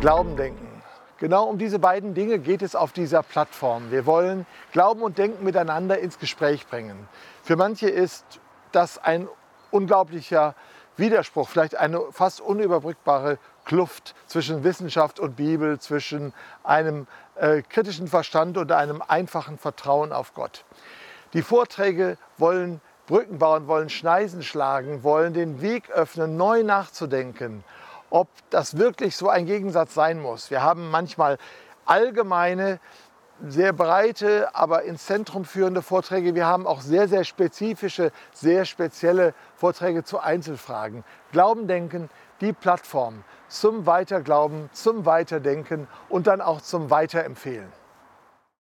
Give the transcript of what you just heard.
Glauben denken. Genau um diese beiden Dinge geht es auf dieser Plattform. Wir wollen Glauben und Denken miteinander ins Gespräch bringen. Für manche ist das ein unglaublicher Widerspruch, vielleicht eine fast unüberbrückbare Kluft zwischen Wissenschaft und Bibel, zwischen einem äh, kritischen Verstand und einem einfachen Vertrauen auf Gott. Die Vorträge wollen Brücken bauen, wollen Schneisen schlagen, wollen den Weg öffnen, neu nachzudenken, ob das wirklich so ein Gegensatz sein muss. Wir haben manchmal allgemeine, sehr breite, aber ins Zentrum führende Vorträge. Wir haben auch sehr, sehr spezifische, sehr spezielle Vorträge zu Einzelfragen. Glauben, Denken, die Plattform zum Weiterglauben, zum Weiterdenken und dann auch zum Weiterempfehlen.